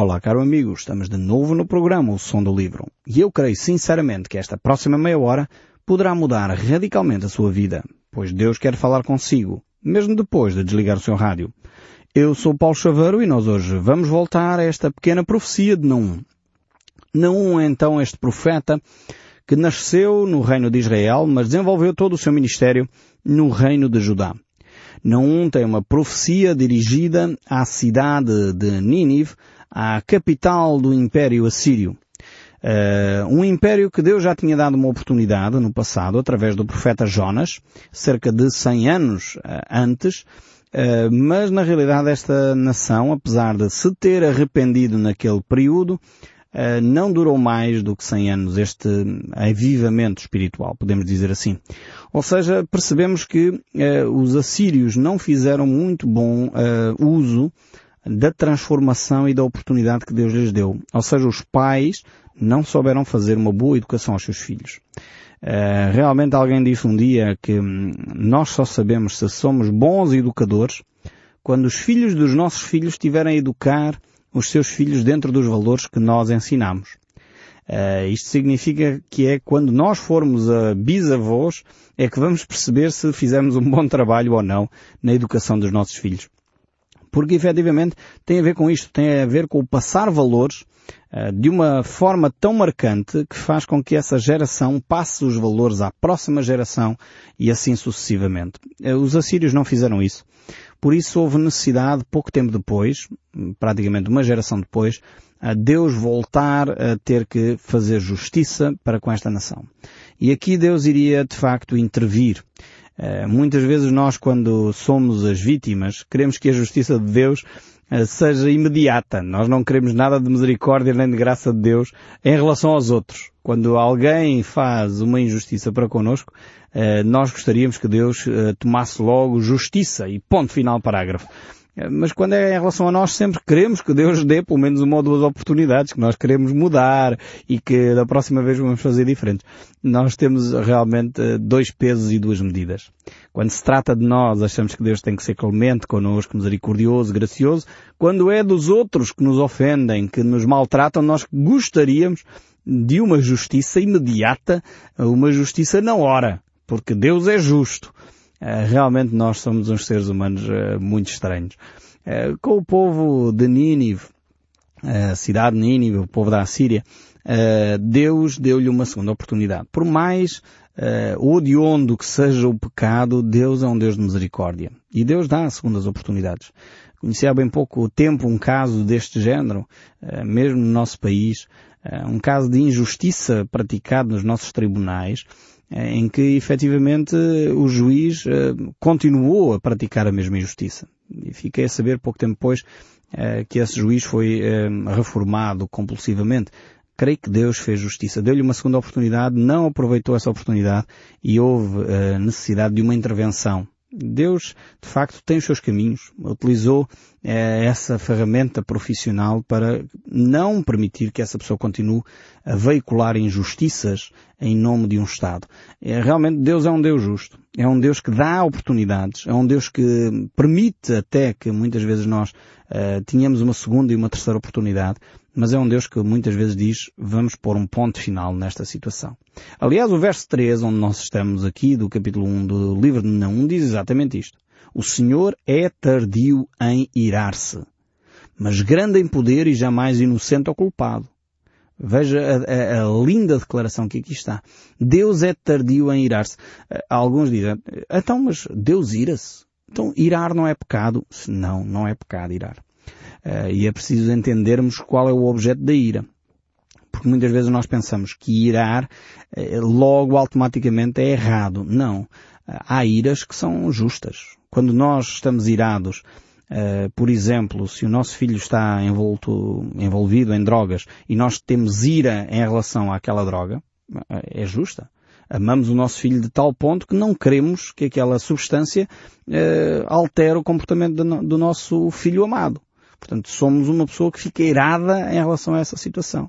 Olá, caro amigo, estamos de novo no programa O Som do Livro e eu creio sinceramente que esta próxima meia hora poderá mudar radicalmente a sua vida, pois Deus quer falar consigo, mesmo depois de desligar o seu rádio. Eu sou Paulo Chaveiro e nós hoje vamos voltar a esta pequena profecia de Naum. Naum é então este profeta que nasceu no reino de Israel, mas desenvolveu todo o seu ministério no reino de Judá. Naum tem uma profecia dirigida à cidade de Nínive, à capital do Império Assírio. Uh, um império que Deus já tinha dado uma oportunidade no passado, através do profeta Jonas, cerca de 100 anos uh, antes, uh, mas na realidade esta nação, apesar de se ter arrependido naquele período, não durou mais do que 100 anos este avivamento espiritual, podemos dizer assim. Ou seja, percebemos que os assírios não fizeram muito bom uso da transformação e da oportunidade que Deus lhes deu. Ou seja, os pais não souberam fazer uma boa educação aos seus filhos. Uh, realmente alguém disse um dia que hum, nós só sabemos se somos bons educadores quando os filhos dos nossos filhos estiverem a educar os seus filhos dentro dos valores que nós ensinamos. Uh, isto significa que é quando nós formos a bisavós é que vamos perceber se fizemos um bom trabalho ou não na educação dos nossos filhos. Porque efetivamente tem a ver com isto, tem a ver com o passar valores uh, de uma forma tão marcante que faz com que essa geração passe os valores à próxima geração e assim sucessivamente. Uh, os assírios não fizeram isso. Por isso houve necessidade, pouco tempo depois, praticamente uma geração depois, a Deus voltar a ter que fazer justiça para com esta nação. E aqui Deus iria de facto intervir. Eh, muitas vezes nós, quando somos as vítimas, queremos que a justiça de Deus eh, seja imediata. Nós não queremos nada de misericórdia nem de graça de Deus em relação aos outros. Quando alguém faz uma injustiça para connosco, eh, nós gostaríamos que Deus tomasse logo justiça e ponto final parágrafo. Mas quando é em relação a nós, sempre queremos que Deus dê pelo menos uma ou duas oportunidades, que nós queremos mudar e que da próxima vez vamos fazer diferente. Nós temos realmente eh, dois pesos e duas medidas. Quando se trata de nós, achamos que Deus tem que ser clemente connosco, misericordioso, gracioso. Quando é dos outros que nos ofendem, que nos maltratam, nós gostaríamos de uma justiça imediata, uma justiça na hora, porque Deus é justo. Eh, realmente nós somos uns seres humanos uh, muito estranhos. Uh, com o povo de Nínive, a cidade de Nínive, o povo da Assíria, Deus deu-lhe uma segunda oportunidade. Por mais odiondo que seja o pecado, Deus é um Deus de misericórdia. E Deus dá segundas oportunidades. Conheci há bem pouco tempo um caso deste género, mesmo no nosso país, um caso de injustiça praticado nos nossos tribunais, eh, em que efetivamente o juiz eh, continuou a praticar a mesma injustiça. E fiquei a saber pouco tempo depois eh, que esse juiz foi reformado compulsivamente. Creio que Deus fez justiça. Deu-lhe uma segunda oportunidade, não aproveitou essa oportunidade e houve necessidade de uma intervenção Deus, de facto, tem os seus caminhos, utilizou eh, essa ferramenta profissional para não permitir que essa pessoa continue a veicular injustiças em nome de um Estado. É, realmente Deus é um Deus justo, é um Deus que dá oportunidades, é um Deus que permite até que muitas vezes nós uh, tenhamos uma segunda e uma terceira oportunidade, mas é um Deus que muitas vezes diz, vamos pôr um ponto final nesta situação. Aliás, o verso 3, onde nós estamos aqui, do capítulo 1 do livro de Naum, diz exatamente isto. O Senhor é tardio em irar-se, mas grande em poder e jamais inocente ou culpado. Veja a, a, a, linda declaração que aqui está. Deus é tardio em irar-se. Alguns dizem, então, mas Deus ira-se? Então, irar não é pecado? Não, não é pecado irar. Uh, e é preciso entendermos qual é o objeto da ira. Porque muitas vezes nós pensamos que irar uh, logo automaticamente é errado. Não. Uh, há iras que são justas. Quando nós estamos irados, por exemplo, se o nosso filho está envolto, envolvido em drogas e nós temos ira em relação àquela droga, é justa amamos o nosso filho de tal ponto que não queremos que aquela substância uh, altere o comportamento do, do, nosso filho amado. Portanto, somos uma pessoa que fica irada em relação a essa situação.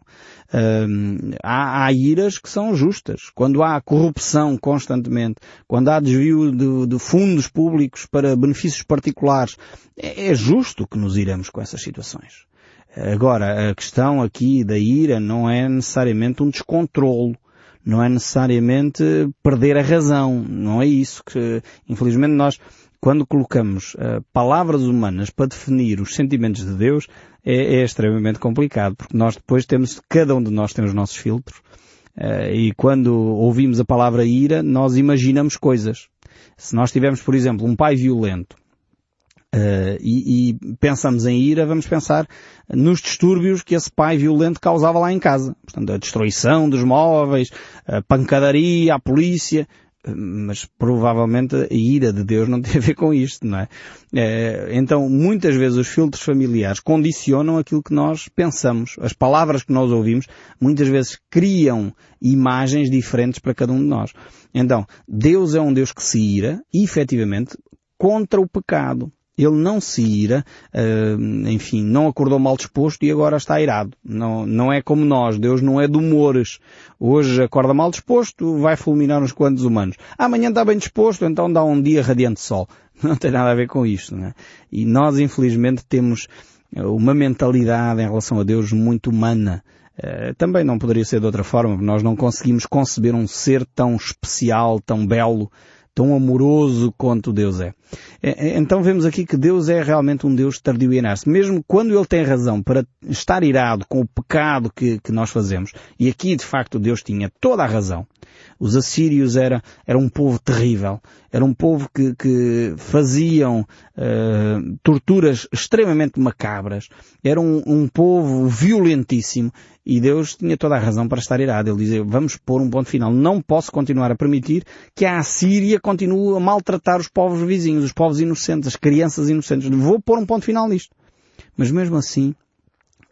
Há, há, iras que são justas. Quando há corrupção constantemente, quando há desvio de, de fundos públicos para benefícios particulares, é, é justo que nos iremos com essas situações. Agora, a questão aqui da ira não é necessariamente um descontrolo, não é necessariamente perder a razão, não é isso que, infelizmente, nós, quando colocamos uh, palavras humanas para definir os sentimentos de Deus, é, é, extremamente complicado, porque nós depois temos, cada um de nós tem os nossos filtros, uh, e quando ouvimos a palavra ira, nós imaginamos coisas. Se nós tivermos, por exemplo, um pai violento, Uh, e, e, pensamos em ira, vamos pensar nos distúrbios que esse pai violento causava lá em casa. Portanto, a destruição dos móveis, a pancadaria, a polícia, mas provavelmente a ira de Deus não tem a ver com isto, não é? é? Então, muitas vezes os filtros familiares condicionam aquilo que nós pensamos. As palavras que nós ouvimos muitas vezes criam imagens diferentes para cada um de nós. Então, Deus é um Deus que se ira, efetivamente, contra o pecado. Ele não se ira, uh, enfim, não acordou mal disposto e agora está irado. Não, não é como nós. Deus não é de humores. Hoje acorda mal disposto, vai fulminar uns quantos humanos. Amanhã está bem disposto, então dá um dia radiante sol. Não tem nada a ver com isto, né? E nós, infelizmente, temos uma mentalidade em relação a Deus muito humana. Uh, também não poderia ser de outra forma, nós não conseguimos conceber um ser tão especial, tão belo, tão amoroso quanto Deus é. então vemos aqui que Deus é realmente um Deus tardio em irar-se. Mesmo quando Ele tem razão para estar irado com o pecado que, que nós fazemos, e aqui de facto Deus tinha toda a razão, os assírios era, era um povo terrível. Era um povo que, que faziam uh, torturas extremamente macabras. Era um, um povo violentíssimo. E Deus tinha toda a razão para estar irado. Ele dizia, vamos pôr um ponto final. Não posso continuar a permitir que a Assíria continue a maltratar os povos vizinhos, os povos inocentes, as crianças inocentes. Vou pôr um ponto final nisto. Mas mesmo assim,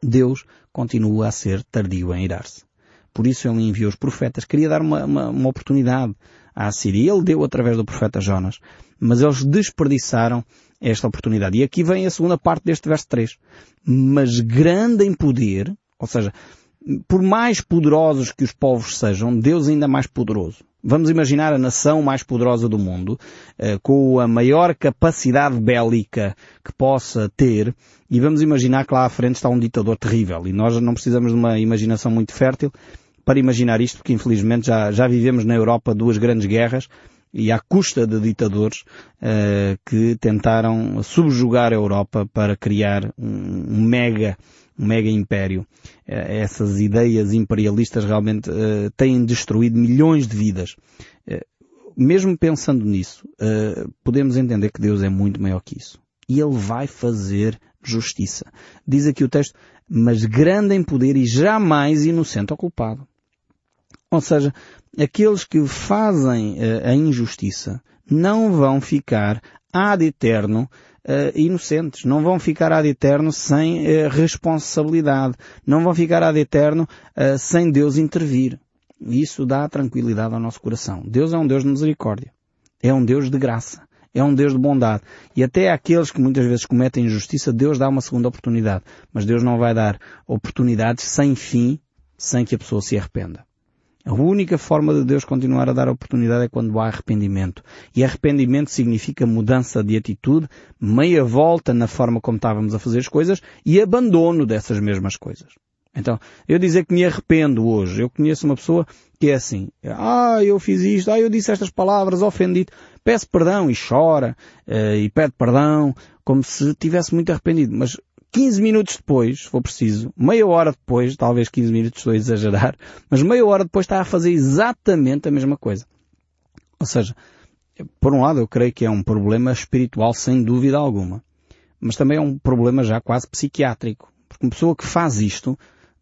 Deus continua a ser tardio em irar-se. Por isso ele enviou os profetas. Queria dar uma, uma, uma oportunidade à Síria. Ele deu através do profeta Jonas. Mas eles desperdiçaram esta oportunidade. E aqui vem a segunda parte deste verso 3. Mas grande em poder, ou seja, por mais poderosos que os povos sejam, Deus é ainda mais poderoso. Vamos imaginar a nação mais poderosa do mundo, eh, com a maior capacidade bélica que possa ter, e vamos imaginar que lá à frente está um ditador terrível. E nós não precisamos de uma imaginação muito fértil para imaginar isto, porque infelizmente já, já vivemos na Europa duas grandes guerras e à custa de ditadores uh, que tentaram subjugar a Europa para criar um, um mega um mega império. Uh, essas ideias imperialistas realmente uh, têm destruído milhões de vidas. mesmo pensando nisso, podemos entender que Deus é muito maior que isso. E Ele vai fazer justiça. Diz aqui o texto, mas grande em poder e jamais inocente ou culpado. Ou seja, aqueles que fazem a injustiça não vão ficar ad eterno uh, inocentes, não vão ficar ad eterno sem uh, responsabilidade, não vão ficar ad eterno sem Deus intervir. Isso dá tranquilidade ao nosso coração. Deus é um Deus de misericórdia. É um Deus de graça. É um Deus de bondade. E até aqueles que muitas vezes cometem injustiça, Deus dá uma segunda oportunidade. Mas Deus não vai dar oportunidades sem fim, sem que a pessoa se arrependa. A única forma de Deus continuar a dar oportunidade é quando há arrependimento. E arrependimento significa mudança de atitude, meia volta na forma como estávamos a fazer as coisas e abandono dessas mesmas coisas. Então, eu dizer que me arrependo hoje, eu conheço uma pessoa que é assim, ah, eu fiz isto, ah, eu disse estas palavras, ofendi-te, peço perdão e chora, uh, e pede perdão, como se tivesse muito arrependido. Mas 15 minutos depois, se for preciso, meia hora depois, talvez 15 minutos estou a exagerar, mas meia hora depois está a fazer exatamente a mesma coisa. Ou seja, por um lado eu creio que é um problema espiritual sem dúvida alguma, mas também é um problema já quase psiquiátrico, porque uma pessoa que faz isto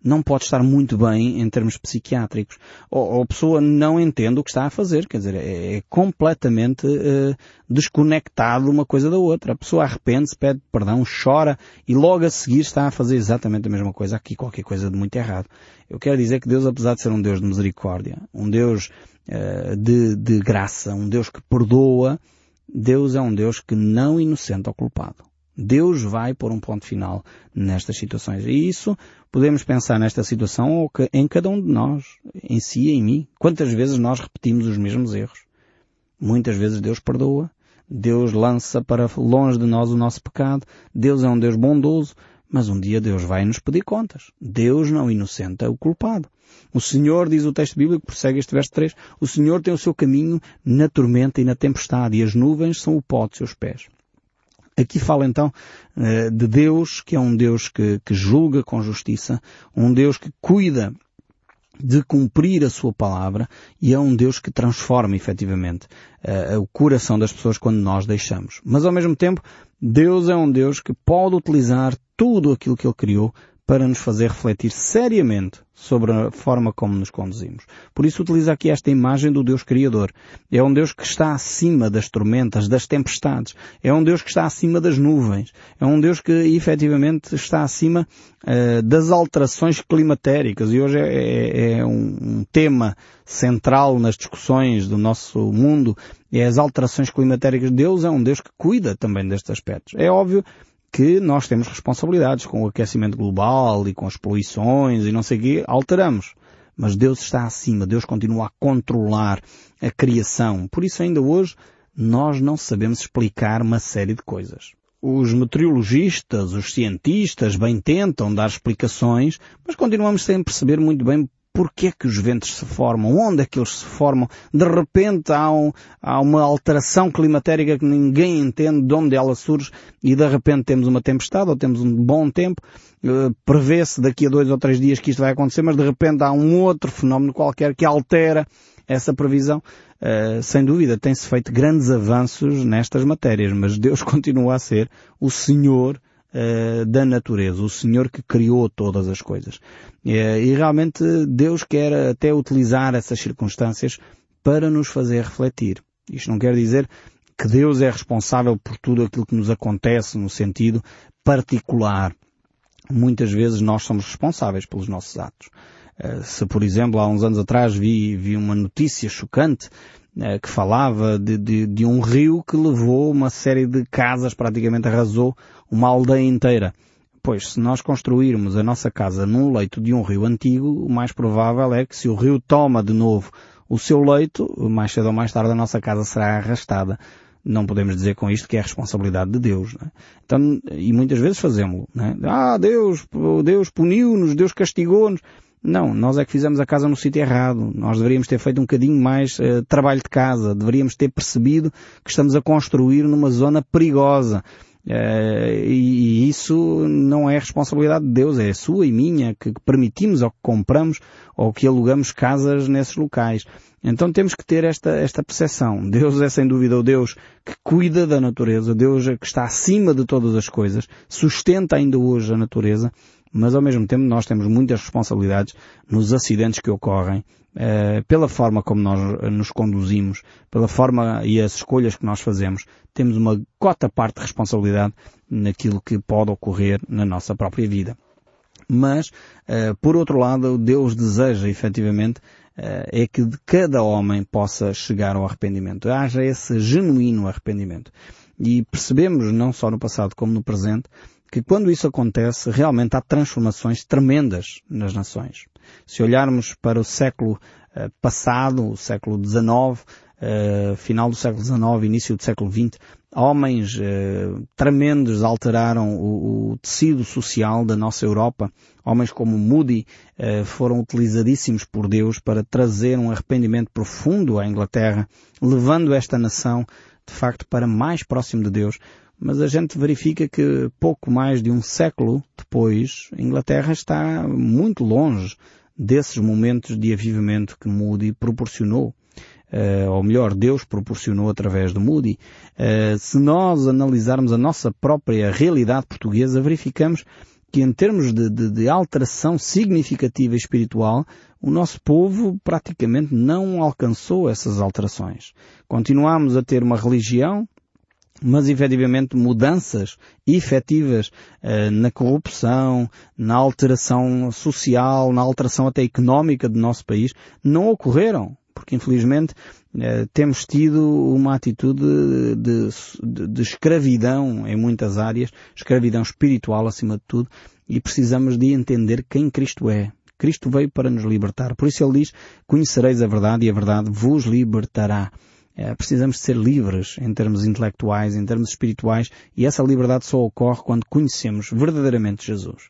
não pode estar muito bem em termos psiquiátricos. Ou, ou a pessoa não entende o que está a fazer, quer dizer, é, é completamente uh, desconectado uma coisa da outra. A pessoa arrepende-se, pede perdão, chora e logo a seguir está a fazer exatamente a mesma coisa. Aqui qualquer coisa de muito errado. Eu quero dizer que Deus, apesar de ser um Deus de misericórdia, um Deus uh, de, de graça, um Deus que perdoa, Deus é um Deus que não inocenta o culpado. Deus vai pôr um ponto final nestas situações. E isso podemos pensar nesta situação em cada um de nós, em si e em mim. Quantas vezes nós repetimos os mesmos erros? Muitas vezes Deus perdoa, Deus lança para longe de nós o nosso pecado, Deus é um Deus bondoso, mas um dia Deus vai nos pedir contas. Deus não inocenta o culpado. O Senhor, diz o texto bíblico, prossegue este verso 3, o Senhor tem o seu caminho na tormenta e na tempestade, e as nuvens são o pó de seus pés. Aqui fala então eh, de Deus, que é um Deus que, que julga com justiça, um Deus que cuida de cumprir a sua palavra e é um Deus que transforma efetivamente uh, o coração das pessoas quando nós deixamos. Mas ao mesmo tempo, Deus é um Deus que pode utilizar tudo aquilo que Ele criou para nos fazer refletir seriamente sobre a forma como nos conduzimos. Por isso utiliza aqui esta imagem do Deus Criador. É um Deus que está acima das tormentas, das tempestades. É um Deus que está acima das nuvens. É um Deus que efetivamente está acima uh, das alterações climatéricas. E hoje é, é, é um, um tema central nas discussões do nosso mundo. É as alterações climatéricas. Deus é um Deus que cuida também destes aspectos. É óbvio que nós temos responsabilidades com o aquecimento global e com as poluições e não sei o quê, alteramos. Mas Deus está acima, Deus continua a controlar a criação. Por isso ainda hoje nós não sabemos explicar uma série de coisas. Os meteorologistas, os cientistas bem tentam dar explicações, mas continuamos sem perceber muito bem Porquê é que os ventos se formam? Onde é que eles se formam? De repente há, um, há uma alteração climatérica que ninguém entende de onde ela surge e de repente temos uma tempestade ou temos um bom tempo. Uh, Prevê-se daqui a dois ou três dias que isto vai acontecer, mas de repente há um outro fenómeno qualquer que altera essa previsão. Uh, sem dúvida, tem-se feito grandes avanços nestas matérias, mas Deus continua a ser o Senhor uh, da natureza, o Senhor que criou todas as coisas. Uh, e realmente Deus quer até utilizar essas circunstâncias para nos fazer refletir. Isto não quer dizer que Deus é responsável por tudo aquilo que nos acontece no sentido particular. Muitas vezes nós somos responsáveis pelos nossos atos. Uh, se, por exemplo, há uns anos atrás vi, vi uma notícia chocante que falava de, de, de, um rio que levou uma série de casas, praticamente arrasou uma aldeia inteira. Pois, se nós construirmos a nossa casa num leito de um rio antigo, o mais provável é que se o rio toma de novo o seu leito, mais cedo ou mais tarde a nossa casa será arrastada. Não podemos dizer com isto que é responsabilidade de Deus. Né? Então, e muitas vezes fazemos. Né? Ah, Deus, Deus puniu-nos, Deus castigou-nos. Não, nós é que fizemos a casa no sítio errado. Nós deveríamos ter feito um bocadinho mais uh, trabalho de casa. Deveríamos ter percebido que estamos a construir numa zona perigosa. Uh, e, isso não é responsabilidade de Deus, é sua e minha, que permitimos ou que compramos ou que alugamos casas nesses locais. Então temos que ter esta, esta percepção. Deus é sem dúvida o Deus que cuida da natureza, Deus é que está acima de todas as coisas, sustenta ainda hoje a natureza, mas ao mesmo tempo nós temos muitas responsabilidades nos acidentes que ocorrem, eh, pela forma como nós nos conduzimos, pela forma e as escolhas que nós fazemos, temos uma cota parte de responsabilidade naquilo que pode ocorrer na nossa própria vida. Mas, eh, por outro lado, Deus deseja efetivamente eh, é que cada homem possa chegar ao arrependimento. Haja esse genuíno arrependimento. E percebemos, não só no passado como no presente, que quando isso acontece, realmente há transformações tremendas nas nações. Se olharmos para o século uh, passado, o século XIX, eh, final do século XIX, início do século XX, homens uh, tremendos alteraram o, o, tecido social da nossa Europa. Homens como Moody foram utilizadíssimos por Deus para trazer um arrependimento profundo à Inglaterra, levando esta nação, de facto, para mais próximo de Deus, mas a gente verifica que pouco mais de um século depois, a Inglaterra está muito longe desses momentos de avivamento que Moody proporcionou. Uh, ou melhor, Deus proporcionou através de Moody. Uh, se nós analisarmos a nossa própria realidade portuguesa, verificamos que em termos de, de, de alteração significativa espiritual, o nosso povo praticamente não alcançou essas alterações. Continuamos a ter uma religião mas efetivamente mudanças efetivas uh, na corrupção, na alteração social, na alteração até económica do nosso país, não ocorreram. Porque infelizmente uh, temos tido uma atitude de, de, de escravidão em muitas áreas, escravidão espiritual acima de tudo, e precisamos de entender quem Cristo é. Cristo veio para nos libertar. Por isso ele diz, conhecereis a verdade e a verdade vos libertará. Eh, precisamos de ser livres em termos intelectuais, em termos espirituais, e essa liberdade só ocorre quando conhecemos verdadeiramente Jesus.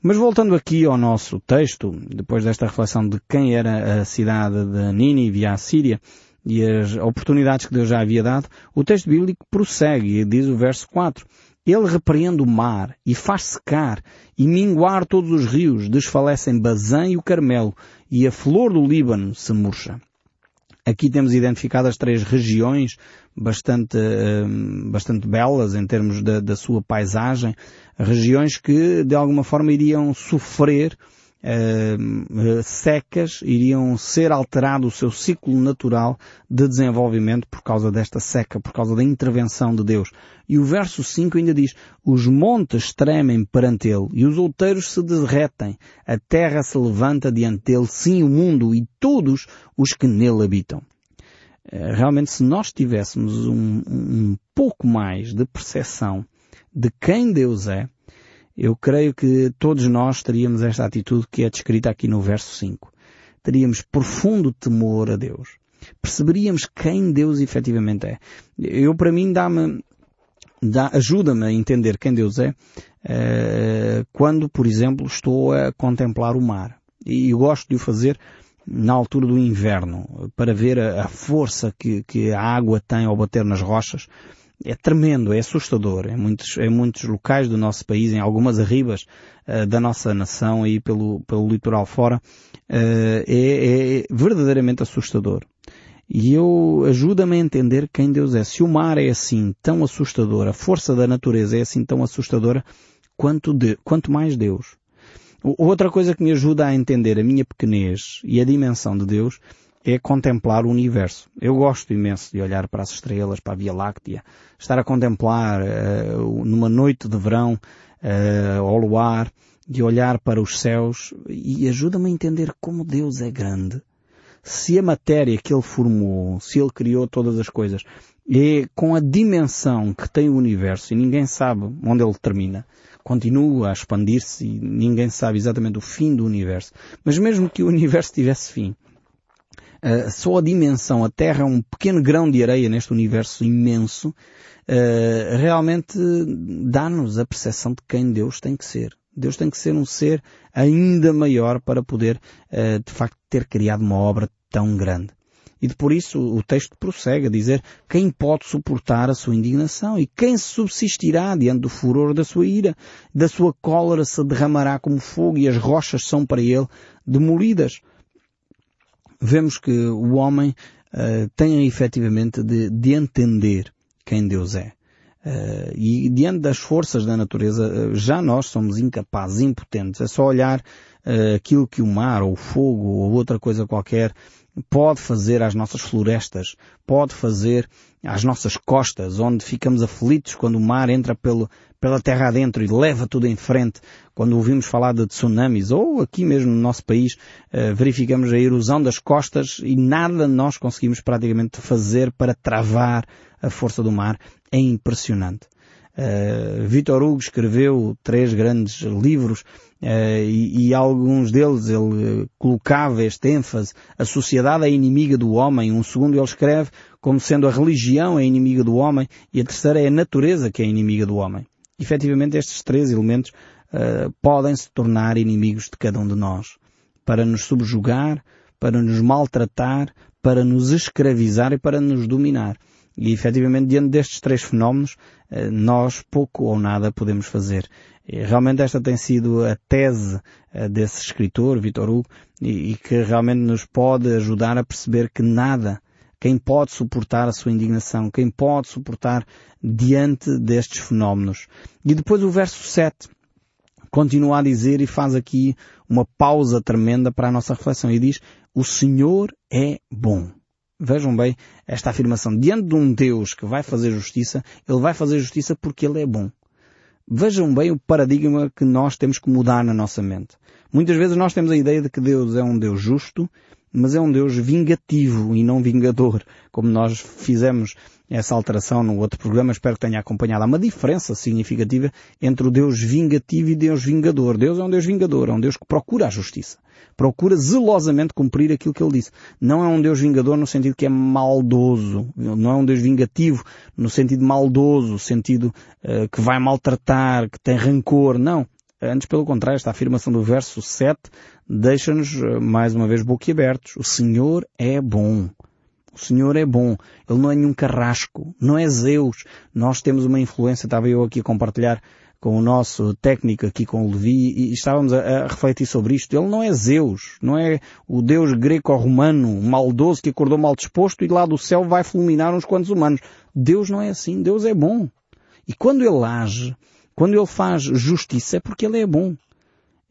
Mas voltando aqui ao nosso texto, depois desta reflexão de quem era a cidade de Nínive e a Síria, e as oportunidades que Deus já havia dado, o texto bíblico prossegue e diz o verso 4. Ele repreende o mar e faz secar e minguar todos os rios, desfalecem Bazã e o Carmelo e a flor do Líbano se murcha. Aqui temos identificadas três regiões bastante, hum, bastante belas em termos da, da sua paisagem, regiões que de alguma forma iriam sofrer secas iriam ser alterado o seu ciclo natural de desenvolvimento por causa desta seca, por causa da intervenção de Deus. E o verso 5 ainda diz, os montes tremem perante ele e os outeiros se derretem, a terra se levanta diante dele, sim o mundo e todos os que nele habitam. Eh, realmente se nós tivéssemos um, um pouco mais de percepção de quem Deus é, eu creio que todos nós teríamos esta atitude que é descrita aqui no verso 5. Teríamos profundo temor a Deus. Perceberíamos quem Deus efetivamente é. Eu, para mim, dá-me, dá, ajuda-me a entender quem Deus é, uh, quando, por exemplo, estou a contemplar o mar. E gosto de o fazer na altura do inverno, para ver a, a força que, que a água tem ao bater nas rochas é tremendo, é assustador. Em muitos, em muitos locais do nosso país, em algumas arribas uh, da nossa nação, aí pelo, pelo litoral fora, uh, é, é, verdadeiramente assustador. E eu ajuda-me a entender quem Deus é. Se o mar é assim tão assustador, a força da natureza é assim tão assustadora, quanto, de, quanto mais Deus. Outra coisa que me ajuda a entender a minha pequenez e a dimensão de Deus é contemplar o universo. Eu gosto imenso de olhar para as estrelas, para a Via Láctea, estar a contemplar uh, numa noite de verão uh, ao luar, de olhar para os céus e ajuda-me a entender como Deus é grande. Se a matéria que Ele formou, se Ele criou todas as coisas, é com a dimensão que tem o universo e ninguém sabe onde ele termina, continua a expandir-se e ninguém sabe exatamente o fim do universo. Mas mesmo que o universo tivesse fim, Uh, só a dimensão, a Terra é um pequeno grão de areia neste universo imenso, uh, realmente dá-nos a percepção de quem Deus tem que ser. Deus tem que ser um ser ainda maior para poder, uh, de facto, ter criado uma obra tão grande. E por isso o texto prossegue a dizer quem pode suportar a sua indignação e quem subsistirá diante do furor da sua ira, da sua cólera se derramará como fogo e as rochas são para ele demolidas vemos que o homem uh, tem efetivamente de, de, entender quem Deus é. Uh, e diante das forças da natureza, uh, já nós somos incapazes, impotentes. É só olhar aquilo que o mar, ou o fogo, ou outra coisa qualquer pode fazer às nossas florestas, pode fazer às nossas costas, onde ficamos aflitos quando o mar entra pelo, pela terra adentro e leva tudo em frente. Quando ouvimos falar de tsunamis, ou aqui mesmo no nosso país, uh, verificamos a erosão das costas e nada nós conseguimos praticamente fazer para travar a força do mar. É impressionante. Uh, Vitor Hugo escreveu três grandes livros uh, e, e, alguns deles ele colocava este ênfase. A sociedade é inimiga do homem. Um segundo ele escreve como sendo a religião é inimiga do homem e a terceira é a natureza que é inimiga do homem. Efetivamente estes três elementos uh, podem se tornar inimigos de cada um de nós para nos subjugar, para nos maltratar, para nos escravizar e para nos dominar. E efetivamente, diante destes três fenómenos, eh, nós pouco ou nada podemos fazer. E, realmente esta tem sido a tese eh, desse escritor, Vitor Hugo, e, e que realmente nos pode ajudar a perceber que nada, quem pode suportar a sua indignação, quem pode suportar diante destes fenómenos. E depois o verso 7 continua a dizer e faz aqui uma pausa tremenda para a nossa reflexão e diz, o Senhor é bom. Vejam bem esta afirmação. Diante de um Deus que vai fazer justiça, Ele vai fazer justiça porque Ele é bom. Vejam bem o paradigma que nós temos que mudar na nossa mente. Muitas vezes nós temos a ideia de que Deus é um Deus justo, mas é um Deus vingativo e não vingador, como nós fizemos essa alteração no outro programa, espero que tenha acompanhado. Há uma diferença significativa entre o Deus vingativo e Deus vingador. Deus é um Deus vingador, é um Deus que procura a justiça. Procura zelosamente cumprir aquilo que ele disse. Não é um Deus vingador no sentido que é maldoso. Não é um Deus vingativo no sentido maldoso, sentido uh, que vai maltratar, que tem rancor. Não. Antes, pelo contrário, esta afirmação do verso 7 deixa-nos, eh, mais uma vez, boquiabertos. O Senhor é bom. O Senhor é bom. Ele não é nenhum carrasco. Não é Zeus. Nós temos uma influência, estava eu aqui a compartilhar com o nosso técnico aqui com o Levi e estávamos a, a refletir sobre isto. Ele não é Zeus. Não é o Deus greco-romano maldoso que acordou mal disposto e lá do céu vai fulminar uns quantos humanos. Deus não é assim. Deus é bom. E quando Ele age, quando ele faz justiça é porque ele é bom.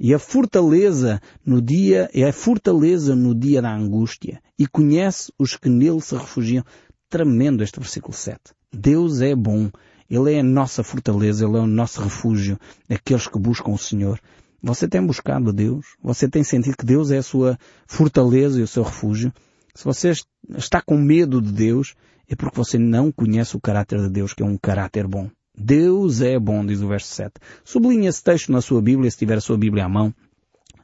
E a fortaleza no dia, é a fortaleza no dia da angústia. E conhece os que nele se refugiam. Tremendo este versículo 7. Deus é bom. Ele é a nossa fortaleza, Ele é o nosso refúgio, aqueles que buscam o Senhor. Você tem buscado a Deus? Você tem sentido que Deus é a sua fortaleza e o seu refúgio? Se você está com medo de Deus, é porque você não conhece o caráter de Deus, que é um caráter bom. Deus é bom, diz o verso 7. Sublinhe esse texto na sua Bíblia, se tiver a sua Bíblia à mão,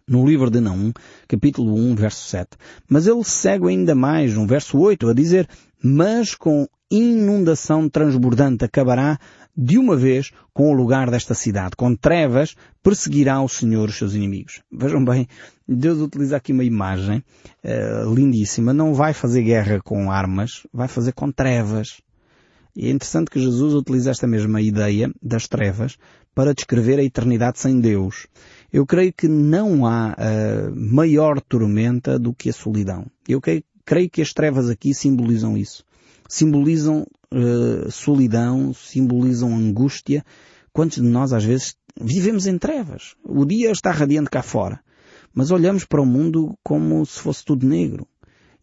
no livro de Naum, capítulo 1, verso 7. Mas ele segue ainda mais, no verso 8, a dizer, mas com inundação transbordante acabará de uma vez com o lugar desta cidade. Com trevas perseguirá o Senhor os seus inimigos. Vejam bem, Deus utiliza aqui uma imagem uh, lindíssima. Não vai fazer guerra com armas, vai fazer com trevas. E é interessante que Jesus utiliza esta mesma ideia das trevas para descrever a eternidade sem Deus. Eu creio que não há uh, maior tormenta do que a solidão. Eu creio, creio, que as trevas aqui simbolizam isso. Simbolizam uh, solidão, simbolizam angústia. Quantos de nós às vezes vivemos em trevas? O dia está radiante cá fora. Mas olhamos para o mundo como se fosse tudo negro.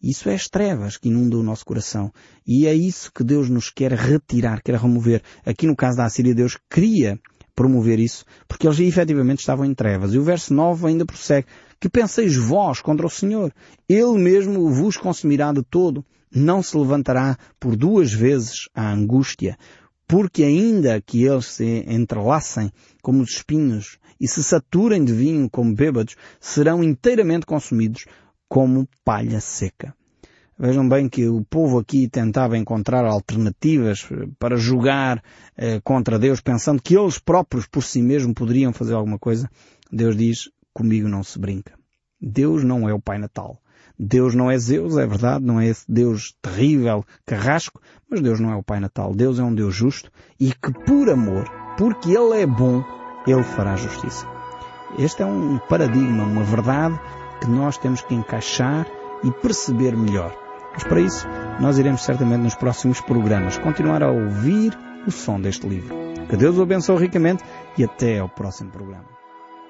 Isso é as trevas que inundam o nosso coração. E é isso que Deus nos quer retirar, quer remover. Aqui no caso da Assíria, Deus queria promover isso, porque eles efetivamente estavam em trevas. E o verso 9 ainda prossegue. Que penseis vós contra o Senhor? Ele mesmo vos consumirá de todo. Não se levantará por duas vezes a angústia, porque ainda que eles se entrelacem como os espinhos e se saturem de vinho como bêbados, serão inteiramente consumidos, como palha seca. Vejam bem que o povo aqui tentava encontrar alternativas para jogar eh, contra Deus, pensando que eles próprios por si mesmos poderiam fazer alguma coisa. Deus diz, comigo não se brinca. Deus não é o Pai Natal. Deus não é Zeus, é verdade, não é esse Deus terrível, carrasco, mas Deus não é o Pai Natal. Deus é um Deus justo e que por amor, porque Ele é bom, Ele fará justiça. Este é um paradigma, uma verdade que nós temos que encaixar e perceber melhor. Mas para isso, nós iremos certamente nos próximos programas continuar a ouvir o som deste livro. Que Deus o abençoe ricamente e até ao próximo programa.